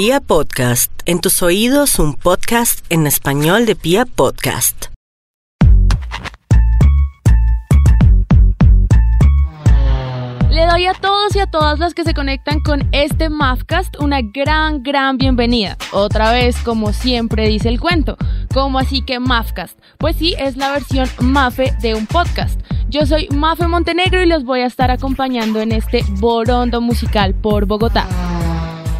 Pia Podcast, en tus oídos un podcast en español de Pia Podcast. Le doy a todos y a todas las que se conectan con este Mafcast una gran, gran bienvenida. Otra vez, como siempre dice el cuento, ¿cómo así que Mafcast? Pues sí, es la versión Mafe de un podcast. Yo soy Mafe Montenegro y los voy a estar acompañando en este borondo musical por Bogotá.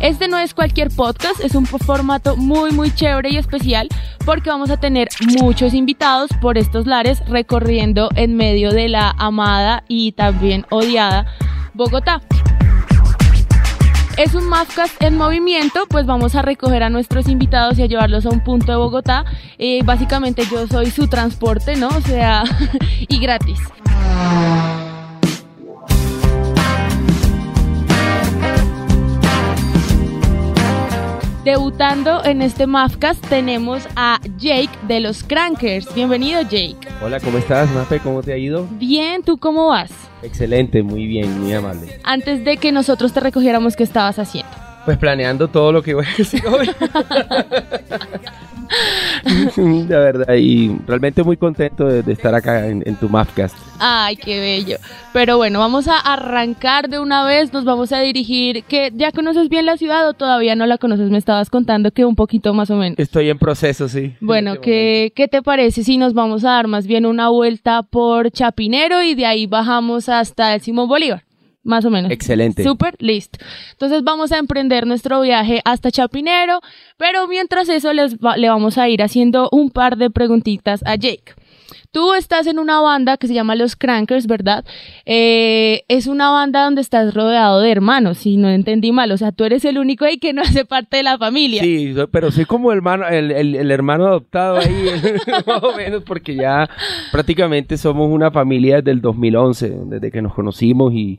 Este no es cualquier podcast, es un formato muy muy chévere y especial porque vamos a tener muchos invitados por estos lares recorriendo en medio de la amada y también odiada Bogotá. Es un Mafcast en movimiento, pues vamos a recoger a nuestros invitados y a llevarlos a un punto de Bogotá. Eh, básicamente yo soy su transporte, ¿no? O sea, y gratis. Debutando en este Mafcast tenemos a Jake de los Crankers. Bienvenido Jake. Hola, ¿cómo estás, Mafe? ¿Cómo te ha ido? Bien, ¿tú cómo vas? Excelente, muy bien, muy amable. Antes de que nosotros te recogiéramos, ¿qué estabas haciendo? Pues planeando todo lo que voy a decir hoy. La verdad, y realmente muy contento de, estar acá en, tu Mafcast. Ay, qué bello. Pero bueno, vamos a arrancar de una vez, nos vamos a dirigir, que ya conoces bien la ciudad o todavía no la conoces, me estabas contando que un poquito más o menos. Estoy en proceso, sí. Bueno, este ¿qué, ¿qué te parece si nos vamos a dar más bien una vuelta por Chapinero y de ahí bajamos hasta el Simón Bolívar? Más o menos. Excelente. Súper, listo. Entonces vamos a emprender nuestro viaje hasta Chapinero, pero mientras eso les le vamos a ir haciendo un par de preguntitas a Jake. Tú estás en una banda que se llama Los Crankers, ¿verdad? Eh, es una banda donde estás rodeado de hermanos, si no entendí mal. O sea, tú eres el único ahí que no hace parte de la familia. Sí, pero soy como el hermano, el, el hermano adoptado ahí, más o menos, porque ya prácticamente somos una familia desde el 2011, desde que nos conocimos y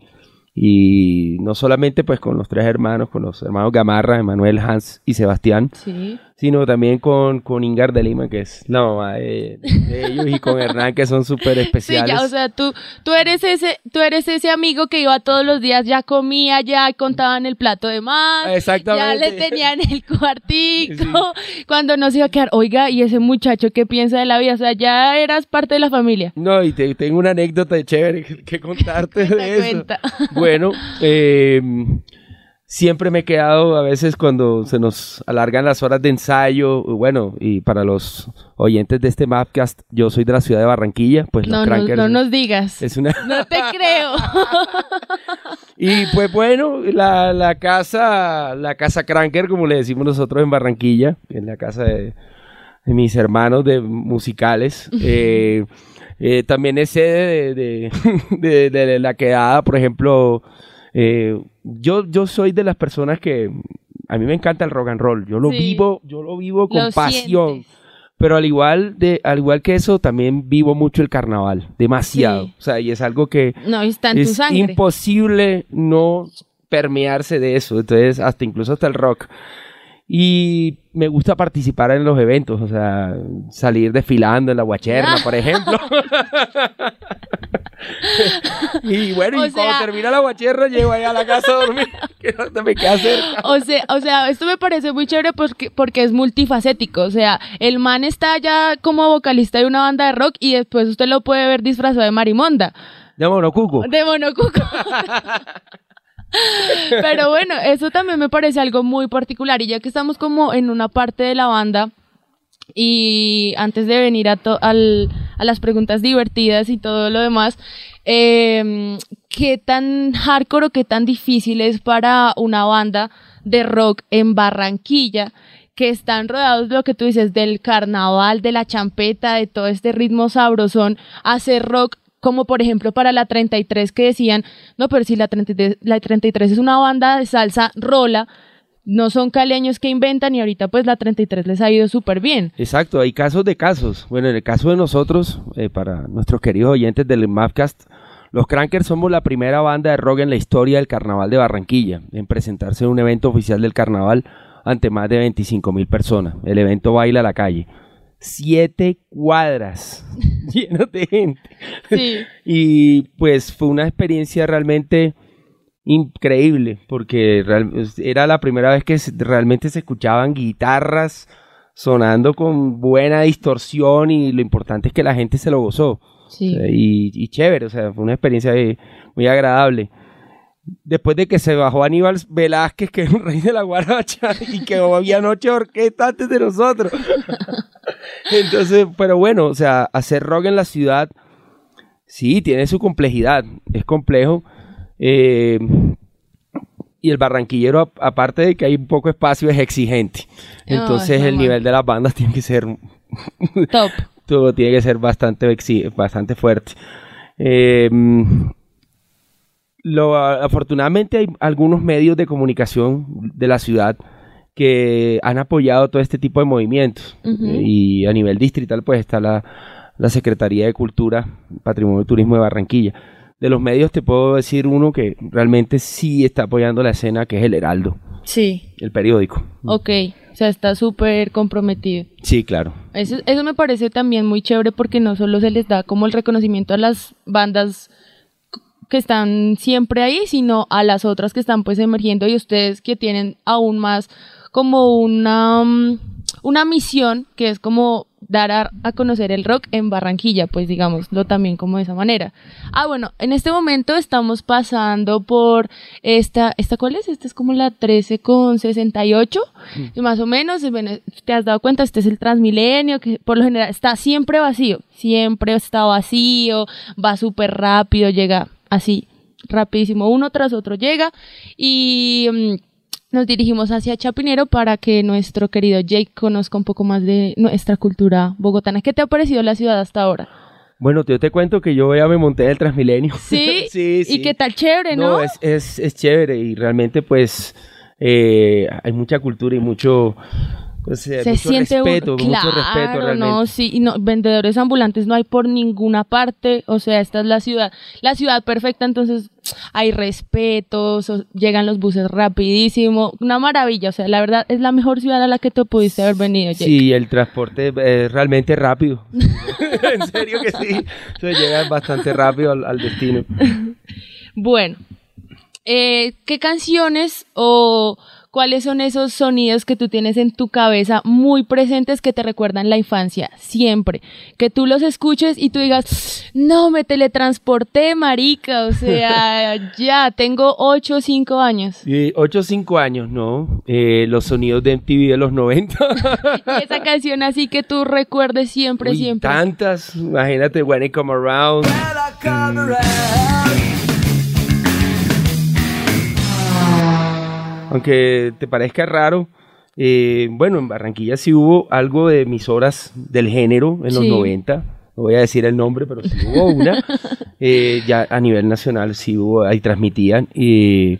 y no solamente pues con los tres hermanos, con los hermanos Gamarra, Emanuel, Hans y Sebastián, sí sino también con, con Ingar de Lima, que es la mamá de, ellos, y con Hernán, que son súper especiales. Sí, ya, o sea, tú, tú, eres ese, tú eres ese amigo que iba todos los días, ya comía, ya contaban el plato de más, Exactamente. ya le tenían el cuartico, cuando nos iba a quedar, oiga, ¿y ese muchacho qué piensa de la vida? O sea, ya eras parte de la familia. No, y te, tengo una anécdota chévere que, contarte de eso. Cuenta. Bueno, eh siempre me he quedado a veces cuando se nos alargan las horas de ensayo, bueno, y para los oyentes de este Mapcast, yo soy de la ciudad de Barranquilla, pues no, no, no nos digas. Es una... No te creo. y pues bueno, la, la, casa, la casa Cranker, como le decimos nosotros en Barranquilla, en la casa de, mis hermanos de musicales, eh, eh, también es sede de, de, de la quedada, por ejemplo, eh, yo, yo soy de las personas que a mí me encanta el rock and roll. Yo lo vivo, yo lo vivo con pasión. Pero al igual de, al igual que eso, también vivo mucho el carnaval, demasiado. O sea, y es algo que no, está en es imposible no permearse de eso. Entonces, hasta incluso hasta el rock. Y me gusta participar en los eventos, o sea, salir desfilando en la guacherna, por ejemplo. y bueno, y cuando termina la guacherna llego ahí a la casa a dormir, que no me queda cerca. O sea, o sea, esto me parece muy chévere porque, porque es multifacético, o sea, el man está ya como vocalista de una banda de rock y después usted lo puede ver disfrazado de marimonda. De monocuco. De monocuco. Pero bueno, eso también me parece algo muy particular y ya que estamos como en una parte de la banda y antes de venir a, a las preguntas divertidas y todo lo demás, eh, ¿qué tan hardcore o qué tan difícil es para una banda de rock en Barranquilla? que están rodeados de lo que tú dices, del carnaval, de la champeta, de todo este ritmo sabrosón, hacer rock como por ejemplo para la 33 que decían, no, pero si la 33, la 33 es una banda de salsa rola, no son caleños que inventan y ahorita pues la 33 les ha ido súper bien. Exacto, hay casos de casos. Bueno, en el caso de nosotros, eh, para nuestros queridos oyentes del Mapcast, los Crankers somos la primera banda de rock en la historia del Carnaval de Barranquilla en presentarse en un evento oficial del Carnaval ante más de 25 mil personas. El evento baila a la calle siete cuadras llenas de gente. Sí. y pues fue una experiencia realmente increíble, porque era la primera vez que realmente se escuchaban guitarras sonando con buena distorsión y lo importante es que la gente se lo gozó. y, chévere, o sea, fue una experiencia muy agradable. Después de que se bajó Aníbal Velázquez, que es un rey de la guaracha, y que había noche orquesta antes de nosotros. Entonces, pero bueno, o sea, hacer rock en la ciudad, sí, tiene su complejidad, es complejo. Eh, y el barranquillero, aparte de que hay un poco espacio, es exigente. Entonces el nivel de las bandas tiene que ser... Top. todo tiene que ser bastante, bastante fuerte. Eh, lo, afortunadamente hay algunos medios de comunicación de la ciudad que han apoyado todo este tipo de movimientos. y a nivel distrital, pues está la, la Secretaría de Cultura, Patrimonio y Turismo de Barranquilla de los medios te puedo decir uno que realmente sí está apoyando la escena, que es el Heraldo. Sí. El periódico. Ok, o sea, está súper comprometido. Sí, claro. Eso, eso me parece también muy chévere porque no solo se les da como el reconocimiento a las bandas que están siempre ahí, sino a las otras que están pues emergiendo y ustedes que tienen aún más como una, mm, una misión que es como dar a, conocer el rock en Barranquilla, pues digámoslo también como de esa manera. Ah, bueno, en este momento estamos pasando por esta, ¿esta cuál es? Esta es como la 13 con 68, y más o menos, te has dado cuenta, este es el Transmilenio, que por lo general está siempre vacío, siempre está vacío, va súper rápido, llega así, rapidísimo, uno tras otro llega, y... Nos dirigimos hacia Chapinero para que nuestro querido Jake conozca un poco más de nuestra cultura bogotana. ¿Qué te ha parecido la ciudad hasta ahora? Bueno, yo te cuento que yo ya me monté del Transmilenio. ¿Sí? sí, sí. ¿Y qué tal chévere, no? No, es, es, chévere y realmente pues eh, hay mucha cultura y mucho se siente respeto, mucho respeto realmente. No, sí, no, vendedores ambulantes no hay por ninguna parte, o sea, esta es la ciudad, la ciudad perfecta, entonces hay respeto, llegan los buses rapidísimo, una maravilla, o sea, la verdad es la mejor ciudad a la que tú pudiste haber venido. Sí, el transporte es realmente rápido, en serio que sí, se llega bastante rápido al, destino. bueno, eh, ¿qué canciones o ¿Cuáles son esos sonidos que tú tienes en tu cabeza muy presentes que te recuerdan la infancia? Siempre. Que tú los escuches y tú digas, no, me teletransporté, marica. O sea, ya, tengo 8 o 5 años. 8 o 5 años, ¿no? Eh, los sonidos de MTV de los 90. y esa canción así que tú recuerdes siempre, siempre. Tantas. Imagínate, When I Come Around. Aunque te parezca raro, eh, bueno, en Barranquilla sí hubo algo de emisoras del género en los 90. No voy a decir el nombre, pero sí hubo una. Eh, ya a nivel nacional sí hubo, ahí transmitían. y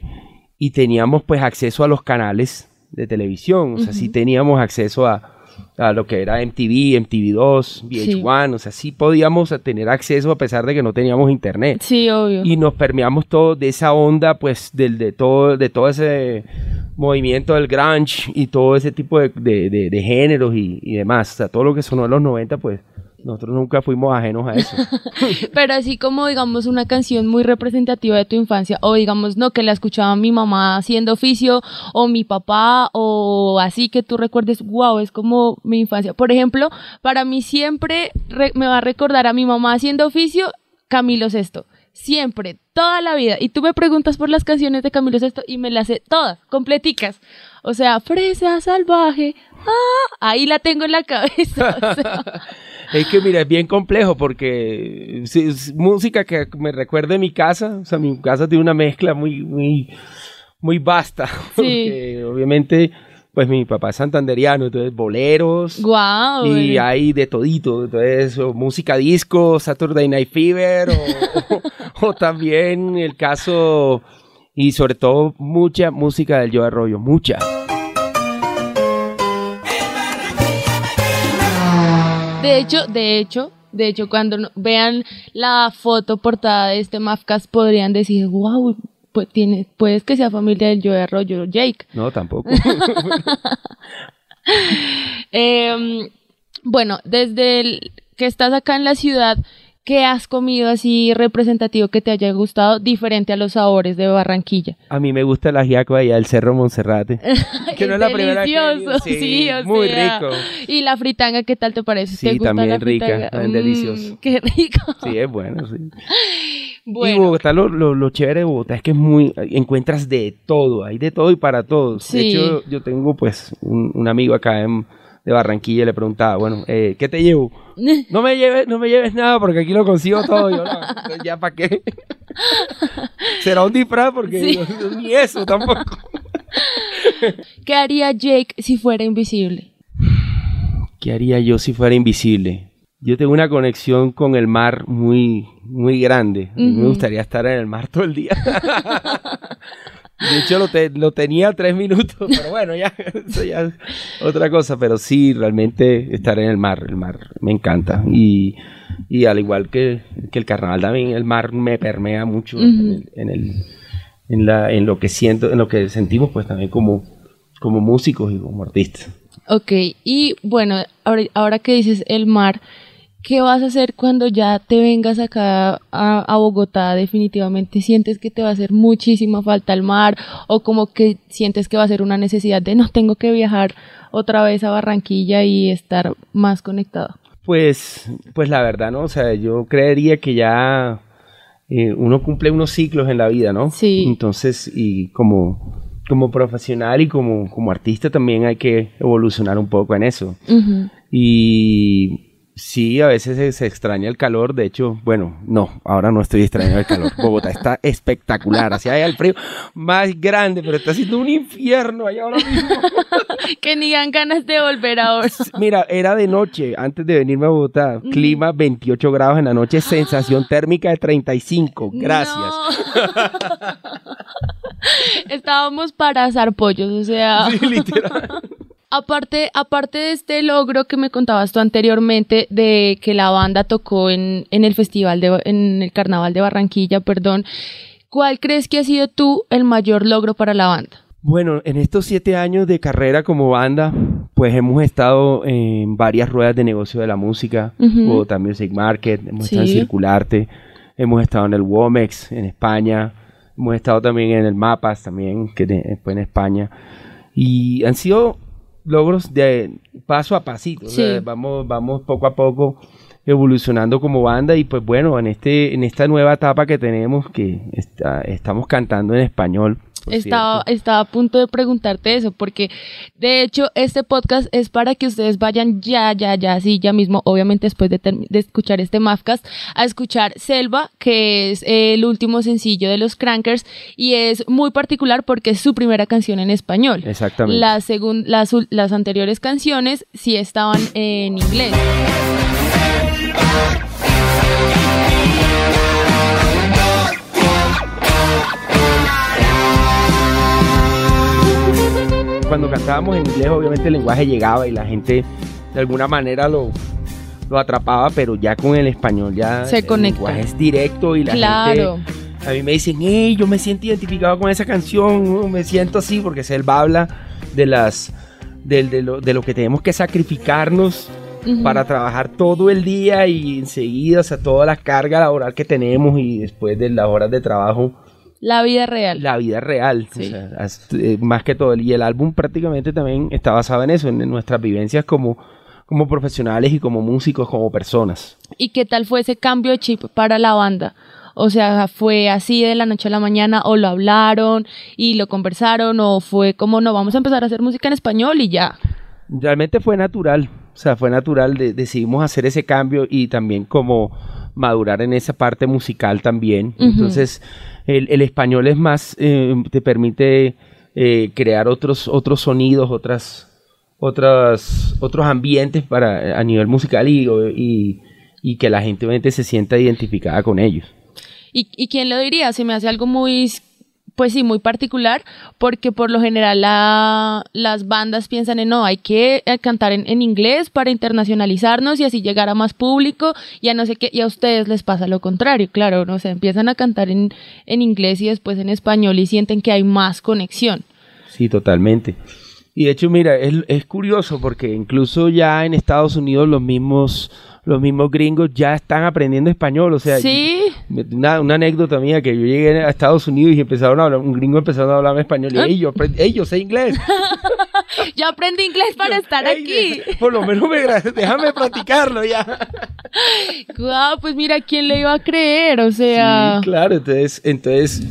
teníamos pues acceso a los canales de televisión. O sea, sí teníamos acceso a, a lo que era MTV, MTV2, VH1, o sea, sí podíamos tener acceso a pesar de que no teníamos internet. Sí, obvio. Y nos permeamos todo de esa onda, pues, del, de todo, de todo ese movimiento del grunge y todo ese tipo de, de, géneros y, y, demás. O sea, todo lo que sonó en los 90, pues, nosotros nunca fuimos ajenos a eso. Pero así como, digamos, una canción muy representativa de tu infancia, o digamos, no, que la escuchaba mi mamá haciendo oficio, o mi papá, o así que tú recuerdes, wow, es como mi infancia. Por ejemplo, para mí siempre me va a recordar a mi mamá haciendo oficio, Camilo Sesto. Siempre, toda la vida. Y tú me preguntas por las canciones de Camilo Sesto y me las sé todas, completicas. O sea, fresa salvaje. Ah, ahí la tengo en la cabeza. O sea. Es que mira, es bien complejo porque es música que me recuerde mi casa, o sea, mi casa tiene una mezcla muy, muy, muy vasta, porque obviamente pues mi papá es santanderiano, entonces boleros. Wow, y hay de todito, entonces música disco, Saturday Night Fever, o, también el caso, y sobre todo mucha música del Yo Arroyo, mucha. De hecho, de hecho, de hecho, cuando vean la foto portada de este Mafcas podrían decir, wow, pues tiene, puedes que sea familia del Joe Arroyo, Jake. No, tampoco. Em, bueno, desde que estás acá en la ciudad, ¿qué has comido así representativo que te haya gustado diferente a los sabores de Barranquilla? A mí me gusta el ajiaco allá del Cerro Monserrate. que no es la primera vez que he ido. Sí, sí, o muy sea. rico. Y la fritanga, ¿qué tal te parece? Sí, ¿Te gusta también la rica, fritanga? también Mm, delicioso. Qué rico. Sí, es bueno, sí. Y Bueno, Bogotá, lo, lo, lo chévere de Bogotá es que es muy, encuentras de todo, hay de todo y para todos. Sí. De hecho, yo tengo pues un, un amigo acá en- de Barranquilla y le preguntaba, bueno, eh, ¿qué te llevo? No me lleves, no me lleves nada porque aquí lo consigo todo. Yo, no, ya para qué. Será un disfraz porque Sí. yo- ni eso tampoco. ¿qué haría Jake si fuera invisible? ¿Qué haría yo si fuera invisible? Yo tengo una conexión con el mar muy, muy grande. Me gustaría estar en el mar todo el día. De hecho, lo, te- lo tenía tres minutos, pero bueno, ya, eso ya es otra cosa. Pero sí, realmente estar en el mar, el mar me encanta. Y, y al igual que, que el carnaval también, el mar me permea mucho en, el- en, el- en la, en lo que siento, en lo que sentimos, pues también como, como músicos y como artistas. Ok, y bueno, ahora, ahora que dices el mar, ¿qué vas a hacer cuando ya te vengas acá a, a Bogotá? Definitivamente sientes que te va a hacer muchísima falta el mar o como que sientes que va a ser una necesidad de no tengo que viajar otra vez a Barranquilla y estar más conectado. Pues, pues la verdad, ¿no? O sea, yo creería que ya eh, uno cumple unos ciclos en la vida, ¿no? Sí. Entonces, y como, como profesional y como, como artista también hay que evolucionar un poco en eso. Y sí, a veces se, se extraña el calor. De hecho, bueno, no, ahora no estoy extrañando el calor. Bogotá está espectacular. Así hay el frío más grande, pero está haciendo un infierno allá ahora mismo. que ni dan ganas de volver ahora. Mira, era de noche antes de venirme a Bogotá. Clima 28 grados en la noche, sensación térmica de 35. Gracias. No. Estábamos para asar pollos, o sea. Sí, literal. Aparte, aparte de este logro que me contabas tú anteriormente de que la banda tocó en, en el festival de, en el carnaval de Barranquilla, perdón, ¿cuál crees que ha sido tú el mayor logro para la banda? Bueno, en estos siete años de carrera como banda, pues hemos estado en varias ruedas de negocio de la música, Ujú. Bogotá Music Market, hemos estado en. Circularte, hemos estado en el Womex en España, hemos estado también en el Mapas también, que fue en España, y han sido logros de paso a pasito, o sea, Sí. vamos, vamos poco a poco evolucionando como banda y pues bueno, en este en esta nueva etapa que tenemos que está- estamos cantando en español. Estaba, estaba a punto de preguntarte eso, porque de hecho este podcast es para que ustedes vayan ya, ya, ya, sí, ya mismo, obviamente después de, de escuchar este Mafcast, a escuchar Selva, que es el último sencillo de los Crankers, y es muy particular porque es su primera canción en español. Exactamente. Las, las anteriores canciones sí estaban en inglés. Cuando cantábamos en inglés, obviamente el lenguaje llegaba y la gente de alguna manera lo, lo atrapaba, pero ya con el español ya Se el conecta. lenguaje es directo y la Claro. gente a mí me dicen, hey, yo me siento identificado con esa canción, uh, me siento así porque Selva habla de las del- de, lo, de lo que tenemos que sacrificarnos Ujú. para trabajar todo el día y enseguida, o sea, toda la carga laboral que tenemos y después de las horas de trabajo La vida real. la vida real. o sea, eh, más que todo. Y el álbum prácticamente también está basado en eso, en, en nuestras vivencias como, como profesionales y como músicos, como personas. ¿Y qué tal fue ese cambio de chip para la banda? O sea, ¿fue así de la noche a la mañana o lo hablaron y lo conversaron o fue como no, vamos a empezar a hacer música en español y ya? Realmente fue natural. O sea, fue natural. de- decidimos hacer ese cambio y también como madurar en esa parte musical también. Entonces, el, el español es más, eh, te permite eh, crear otros, otros sonidos, otras, otras, otros ambientes para, a nivel musical y, y, y que la gente obviamente se sienta identificada con ellos. ¿Y, y quién lo diría? Se me hace algo muy, pues sí, muy particular, porque por lo general la- las bandas piensan en, no, hay que eh, cantar en, en inglés para internacionalizarnos y así llegar a más público, y a no sé qué, y a ustedes les pasa lo contrario, claro, no sé, empiezan a cantar en, en inglés y después en español y sienten que hay más conexión. Sí, totalmente. Y de hecho, mira, es, es curioso porque incluso ya en Estados Unidos los mismos los mismos gringos ya están aprendiendo español. O sea, Sí. una, una anécdota mía que yo llegué a Estados Unidos y empezaron a hablar, un gringo empezaron a hablar español. Y ¿Ah? "Ey, yo, yo sé inglés. Yo aprendí inglés para estar aquí. Por lo menos me, déjame practicarlo ya. Guau, pues mira, ¿quién le iba a creer? O sea, Sí, claro, entonces, entonces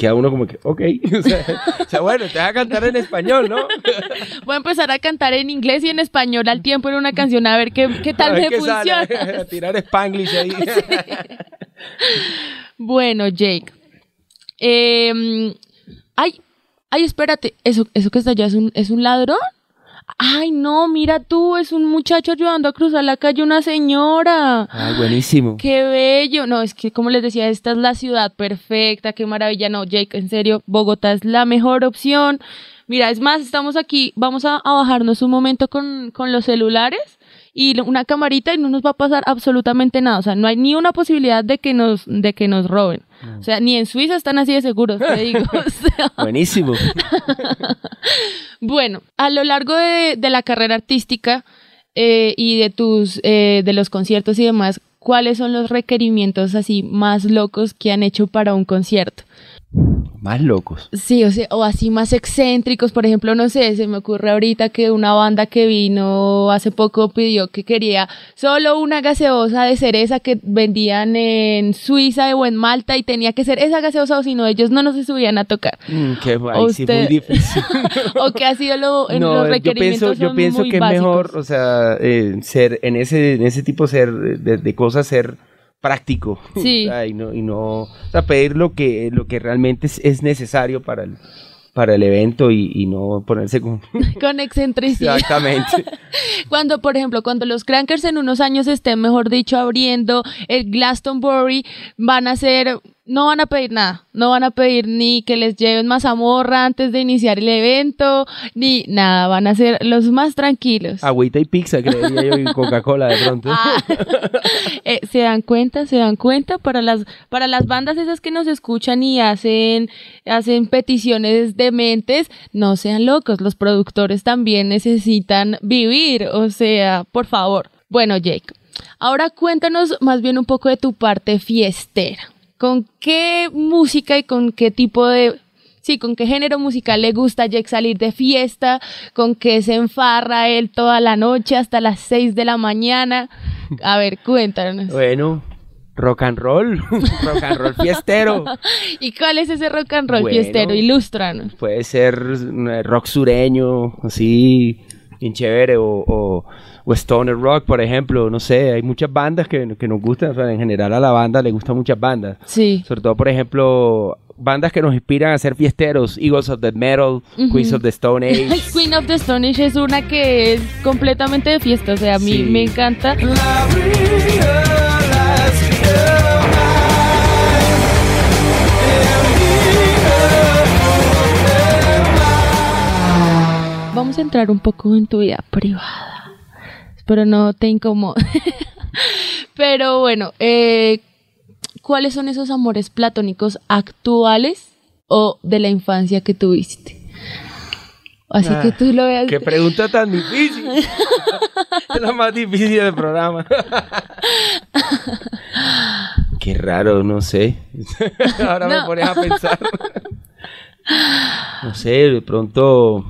queda uno como que, ok. O sea, o sea, bueno, te vas a cantar en español, ¿no? voy a empezar a cantar en inglés y en español al tiempo en una canción a ver qué, qué tal me sale, funciona. a tirar spanglish ahí. Bueno, Jake. Eh, ay, ay, espérate. ¿Eso, eso que está allá es un, es un ladrón? Ay, no, mira tú, es un muchacho ayudando a cruzar la calle una señora. Ay, buenísimo. Qué bello. No, es que como les decía, esta es la ciudad perfecta, qué maravilla. No, Jake, en serio, Bogotá es la mejor opción. Mira, es más, estamos aquí, vamos a, a bajarnos un momento con, con los celulares y una camarita y no nos va a pasar absolutamente nada. O sea, no hay ni una posibilidad de que nos, de que nos roben. O sea, ni en Suiza están así de seguros, te digo. O sea, Buenísimo. bueno, a lo largo de, la carrera artística eh, y de tus, eh, de los conciertos y demás, ¿cuáles son los requerimientos así más locos que han hecho para un concierto? Más locos. Sí, o sea, o así más excéntricos, por ejemplo, no sé, se me ocurre ahorita que una banda que vino hace poco pidió que quería solo una gaseosa de cereza que vendían en Suiza o en Malta y tenía que ser esa gaseosa o si no ellos no nos se subían a tocar. Mm, qué guay, sí, muy difícil. o que ha sido lo, en No, los yo requerimientos pienso, yo pienso muy que es mejor, o sea, eh, ser en ese, en ese tipo ser de, de cosas ser práctico. Sí. O sea, y no, y no, o sea, pedir lo que, lo que realmente es, es necesario para el, para el evento y, y no ponerse con con excentricidad. exactamente. Cuando, por ejemplo, cuando los Crankers en unos años estén, mejor dicho, abriendo el Glastonbury, van a ser, no van a pedir nada, no van a pedir ni que les lleven mazamorra antes de iniciar el evento, ni nada, van a ser los más tranquilos. Agüita y pizza, creería yo, y Coca-Cola de pronto. Ah, eh, se dan cuenta, se dan cuenta para las para las bandas esas que nos escuchan y hacen hacen peticiones dementes, no sean locos, los productores también necesitan vivir, o sea, por favor. Bueno, Jake, ahora cuéntanos más bien un poco de tu parte fiestera. ¿Con qué música y con qué tipo de Sí, con qué género musical le gusta a Jake salir de fiesta, con qué se enfarra él toda la noche hasta las 6 de la mañana. A ver, cuéntanos. Bueno, rock and roll, rock and roll fiestero. ¿Y cuál es ese rock and roll Bueno. fiestero? Ilústranos. Puede ser eh, rock sureño, así, bien chévere, o, o, o stoner rock, por ejemplo, no sé, hay muchas bandas que, que nos gustan, o sea, en general a la banda le gustan muchas bandas. Sí. Sobre todo, por ejemplo, bandas que nos inspiran a ser fiesteros, Eagles of the Metal, Queens of the Stone Age. Queen of the Stone Age es una que es completamente de fiesta, o sea, a mí Sí. me encanta. Vamos a entrar un poco en tu vida privada. Espero no te incomode. Pero bueno, eh, ¿cuáles son esos amores platónicos actuales o de la infancia que tuviste? Así Ah, que tú lo veas. Qué pregunta tan difícil. es la más difícil del programa. Qué raro, no sé. Ahora me pones a pensar. no sé, de pronto.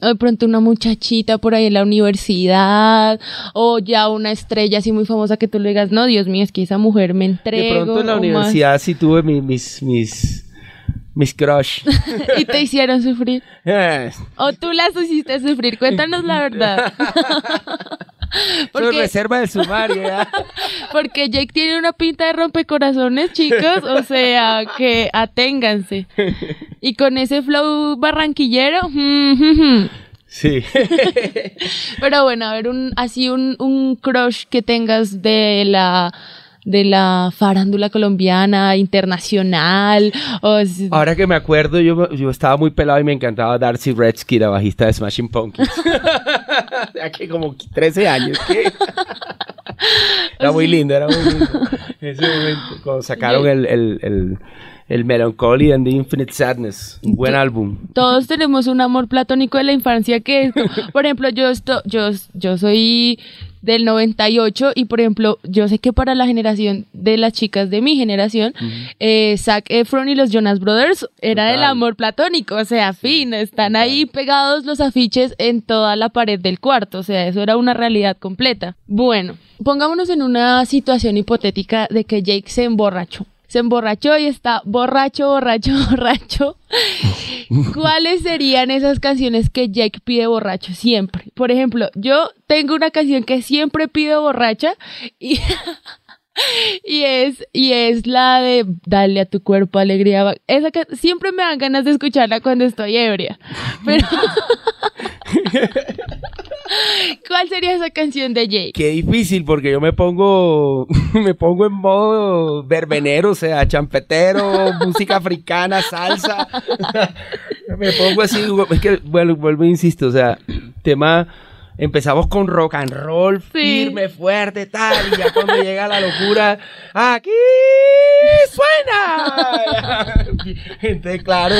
O de pronto una muchachita por ahí en la universidad, o ya una estrella así muy famosa que tú le digas, no, Dios mío, es que esa mujer me entrega. De pronto en la universidad sí tuve mi- mis, mis, mis crush. y te hicieron sufrir. O tú las hiciste sufrir, cuéntanos la verdad. Porque, reserva del sumario, porque Jake tiene una pinta de rompecorazones, chicos, o sea, que aténganse. Y con ese flow barranquillero, Sí. Pero bueno, a ver, un, así un, un crush que tengas de la de la farándula colombiana, internacional, o Ahora que me acuerdo, yo, yo estaba muy pelado y me encantaba Darcy Redsky, la bajista de Smashing Pumpkins. Hace como 13 años. ¿qué? Era muy lindo, era muy lindo. En ese momento, cuando sacaron el, el, el, el Melancholy and the Infinite Sadness. Un buen álbum. Todos tenemos un amor platónico de la infancia que es, por ejemplo, yo, esto, yo, yo soy del 98 y por ejemplo, yo sé que para la generación de las chicas de mi generación, eh, Zac Efron y los Jonas Brothers era el Total. amor platónico, o sea, fin, están ahí pegados los afiches en toda la pared del cuarto, o sea, eso era una realidad completa. Bueno, pongámonos en una situación hipotética de que Jake se emborrachó. Se emborrachó y está borracho, borracho, borracho. ¿Cuáles serían esas canciones que Jake pide borracho siempre? Por ejemplo, yo tengo una canción que siempre pido borracha y, y es y es la de Dale a tu cuerpo alegría. Esa siempre me dan ganas de escucharla cuando estoy ebria. Pero ¿Cuál sería esa canción de Jake? Qué difícil porque yo me pongo me pongo en modo verbenero, o sea, champetero, música africana, salsa. me pongo así, es que bueno, vuelvo e insisto, o sea, tema empezamos con rock and roll Sí. firme, fuerte, tal, y ya cuando llega la locura, aquí suena. Entonces, claro,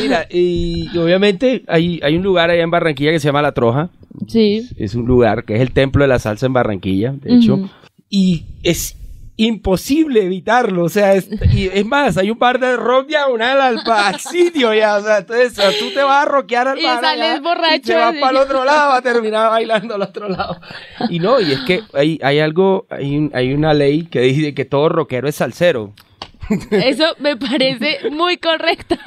mira, y, y obviamente hay, hay un lugar allá en Barranquilla que se llama La Troja. Sí. Es un lugar que es el templo de la salsa en Barranquilla, de hecho. Y es imposible evitarlo. O sea, es, y es más, hay un bar de rock diagonal al, al sitio ya. O sea, entonces o sea, tú te vas a rockear al Y bar. sales allá, borracho, Y te vas para el otro lado a terminar bailando al otro lado. Y no, y es que hay, hay algo, hay, un- hay una ley que dice que todo rockero es salsero. Eso me parece muy correcto.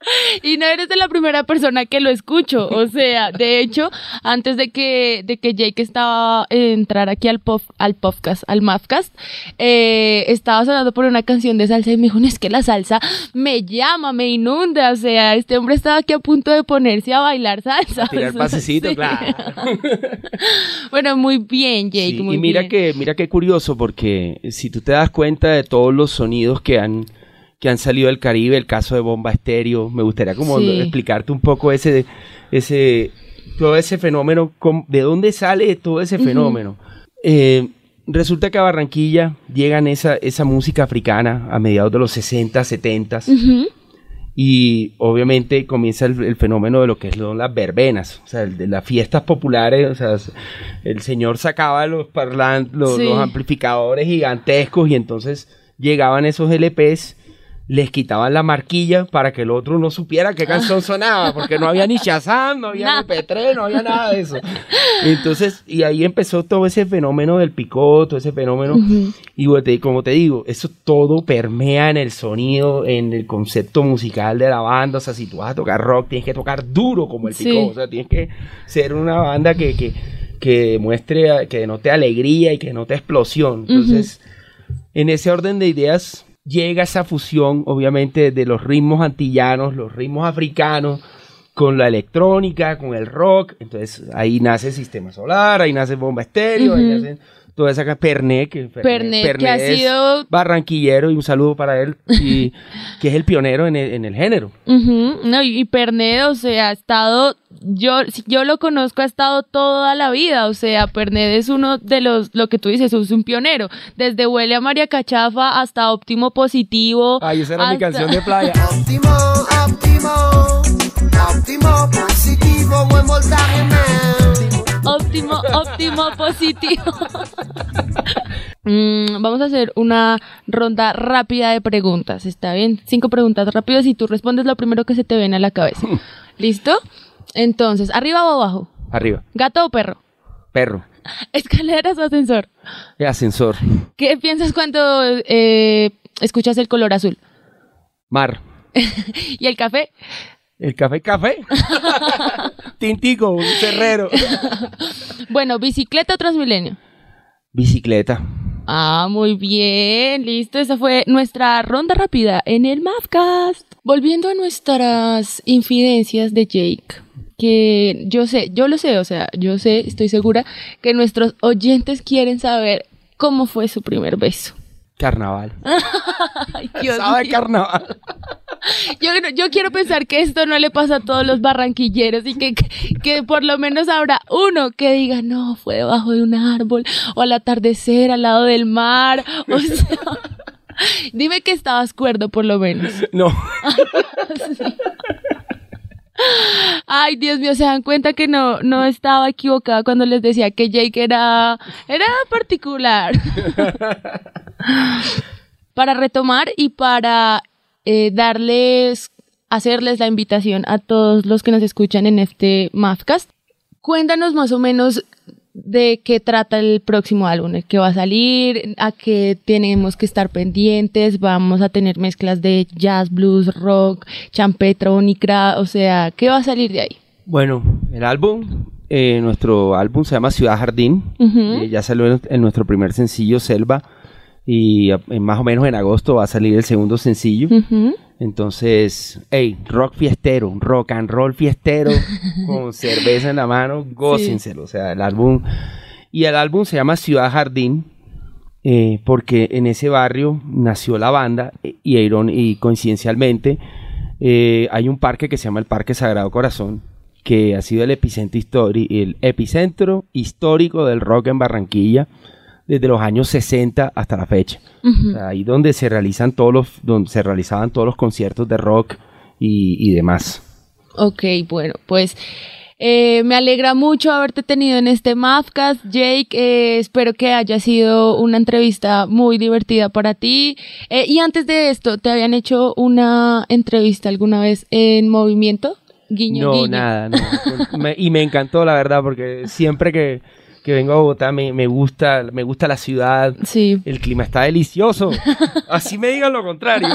Y no eres de la primera persona que lo escucho. O sea, de hecho, antes de que, de que Jake estaba eh, entrar aquí al pop, al podcast, al Mafcast, eh, estaba sonando por una canción de salsa y me dijo, "No, es que la salsa me llama, me inunda. O sea, este hombre estaba aquí a punto de ponerse a bailar salsa. Tirar O sea, pasecito, sí. claro. Bueno, muy bien, Jake. Sí, muy y mira bien. que, mira qué curioso, porque si tú te das cuenta de todos los sonidos que han, que han salido del Caribe, el caso de Bomba Estéreo, me gustaría como Sí. explicarte un poco ese, ese, todo ese fenómeno, de dónde sale todo ese fenómeno. Eh, resulta que a Barranquilla llegan esa, esa música africana a mediados de los 60, 70 Ujú. y obviamente comienza el, el fenómeno de lo que son las verbenas, o sea, el de las fiestas populares, o sea, el señor sacaba los parlantes, los, Sí. los amplificadores gigantescos y entonces llegaban esos LPs, les quitaban la marquilla para que el otro no supiera qué canción sonaba, porque no había ni Shazam, no había Nada. MP3, no había nada de eso. Entonces, y ahí empezó todo ese fenómeno del picot, todo ese fenómeno Ujú. y bueno, te- como te digo, eso todo permea en el sonido, en el concepto musical de la banda. O sea, si tú vas a tocar rock, tienes que tocar duro como el Sí. picó. O sea, tienes que ser una banda que, que, que muestre, que denote alegría y que denote explosión. Entonces, en ese orden de ideas, llega esa fusión, obviamente, de los ritmos antillanos, los ritmos africanos, con la electrónica, con el rock. Entonces, ahí nace Sistema Solar, ahí nace Bomba Estéreo, ahí Ujú. Toda esa ca- Perné, que Pernet, que ha sido- barranquillero y un saludo para él, y que es el pionero en el, en el género. No, y y Pernet, o sea, ha estado, yo, si yo lo conozco, ha estado toda la vida, o sea, Pernet es uno de los, lo que tú dices, es un pionero, desde Huele a María Cachafa hasta Óptimo Positivo. Ay, esa era mi canción de playa. Óptimo, óptimo, óptimo, positivo, buen voltaje, man. Óptimo, óptimo, positivo. Mm, vamos a hacer una ronda rápida de preguntas, ¿está bien? Cinco preguntas rápidas y tú respondes lo primero que se te viene a la cabeza. ¿Listo? Entonces, ¿arriba o abajo? Arriba, ¿Gato o perro? perro, ¿Escaleras o ascensor? el ascensor, ¿Qué piensas cuando eh, escuchas el color azul? mar, ¿Y el café? el café, café, tintico, un cerrero, Bueno, ¿bicicleta o Transmilenio? bicicleta. Ah, muy bien, listo. Esa fue nuestra ronda rápida en el Mavcast. Volviendo a nuestras infidencias de Jake, que yo sé, yo lo sé, o sea, yo sé, estoy segura que nuestros oyentes quieren saber cómo fue su primer beso. Carnaval. Ay, Dios ¿Sabe mío. carnaval? Yo, yo quiero pensar que esto no le pasa a todos los barranquilleros y que, que, que por lo menos habrá uno que diga, no, fue debajo de un árbol o al atardecer al lado del mar. O sea, Dime que estabas cuerdo por lo menos. No. Ay, Dios mío, se dan cuenta que no, no estaba equivocada cuando les decía que Jake era, era particular. para retomar y para eh, darles, hacerles la invitación a todos los que nos escuchan en este Mavcast, cuéntanos más o menos de qué trata el próximo álbum, el que va a salir, a qué tenemos que estar pendientes, vamos a tener mezclas de jazz, blues, rock, champetrónica, o sea, ¿qué va a salir de ahí? Bueno, el álbum, eh, nuestro álbum se llama Ciudad Jardín, eh, ya salió en, nuestro primer sencillo, Selva, y en más o menos en agosto va a salir el segundo sencillo. Entonces, hey, rock fiestero, rock and roll fiestero, con cerveza en la mano, gócenselo. O sea, el álbum. Y el álbum se llama Ciudad Jardín, eh, porque en ese barrio nació la banda, eh, y, y coincidencialmente eh, hay un parque que se llama el Parque Sagrado Corazón, que ha sido el epicentro, el epicentro histórico del rock en Barranquilla desde los años 60 hasta la fecha. Ujú. O sea, ahí donde se realizan todos los, donde se realizaban todos los conciertos de rock y, y demás. Ok, bueno, pues eh, me alegra mucho haberte tenido en este Mavcast, Jake. eh, espero que haya sido una entrevista muy divertida para ti. Eh, y antes de esto, ¿te habían hecho una entrevista alguna vez en movimiento? Guiño, no, guiño. nada. no. Me- y me encantó, la verdad, porque siempre que, que vengo a Bogotá me, me gusta, me gusta la ciudad. Sí. El clima está delicioso. Así me digan lo contrario.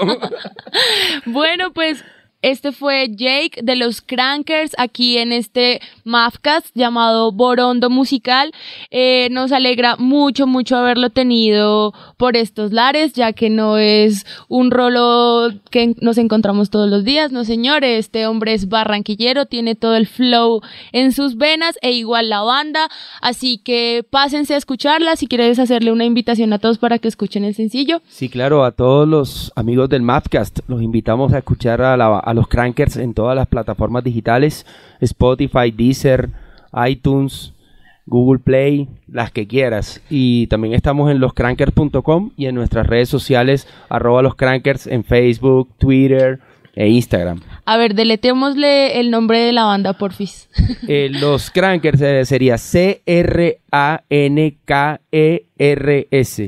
Bueno, pues este fue Jake de los Crankers aquí en este Mavcast llamado Borondo Musical. Eh, nos alegra mucho, mucho haberlo tenido por estos lares, ya que no es un rolo que nos encontramos todos los días, no señores. Este hombre es barranquillero, tiene todo el flow en sus venas e igual la banda. Así que pásense a escucharla. Si quieres hacerle una invitación a todos para que escuchen el sencillo. Sí, claro, a todos los amigos del Mapcast los invitamos a escuchar a, la- los Crankers en todas las plataformas digitales, Spotify, Deezer, iTunes, Google Play, las que quieras. Y también estamos en loscrankers.com y en nuestras redes sociales, arroba los Crankers en Facebook, Twitter e Instagram. A ver, deletémosle el nombre de la banda, porfis. Eh, los Crankers eh, sería C-R-A-N-K-E-R-S.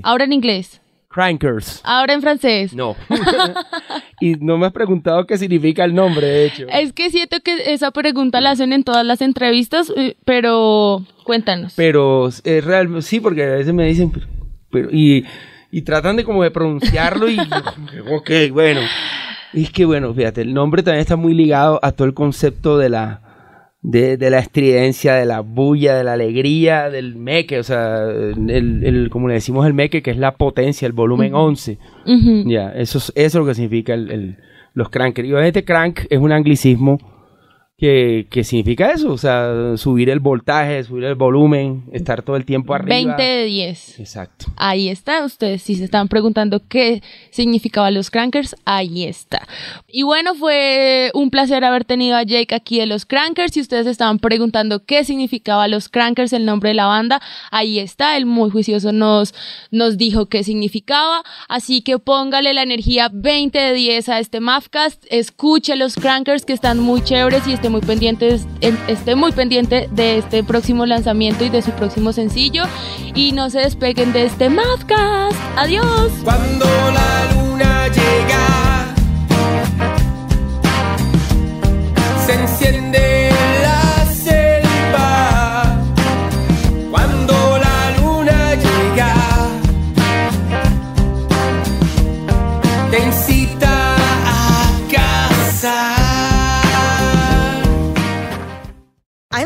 Ahora en inglés. Crankers. Ahora en francés. No. y no me has preguntado qué significa el nombre, de hecho. Es que siento que esa pregunta la hacen en todas las entrevistas, eh, pero cuéntanos. Pero es real, sí, porque a veces me dicen, pero, pero- y, y tratan de como de pronunciarlo y, ok, bueno. Es que bueno, fíjate, el nombre también está muy ligado a todo el concepto de la, de, de la estridencia, de la bulla, de la alegría, del meque, o sea, el, el- como le decimos el meque, que es la potencia, el volumen 11. Ujú. Ya, eso es, eso es lo que significa el, el- los crankers. Y obviamente crank es un anglicismo que, que significa eso, o sea, subir el voltaje, subir el volumen, estar todo el tiempo arriba. 20 de 10. Exacto. Ahí está, ustedes si se estaban preguntando qué significaban los Crankers, ahí está. Y bueno, fue un placer haber tenido a Jake aquí de los Crankers. Si ustedes estaban preguntando qué significaba los Crankers, el nombre de la banda, ahí está. El muy juicioso nos, nos dijo qué significaba. Así que póngale la energía 20 de 10 a este Mavcast. Escuche los Crankers que están muy chéveres y esté muy pendientes, en- esté muy pendiente de este próximo lanzamiento y de su próximo sencillo. Y no se despeguen de este Mavcast. Adiós. Cuando la luna llega, se enciende I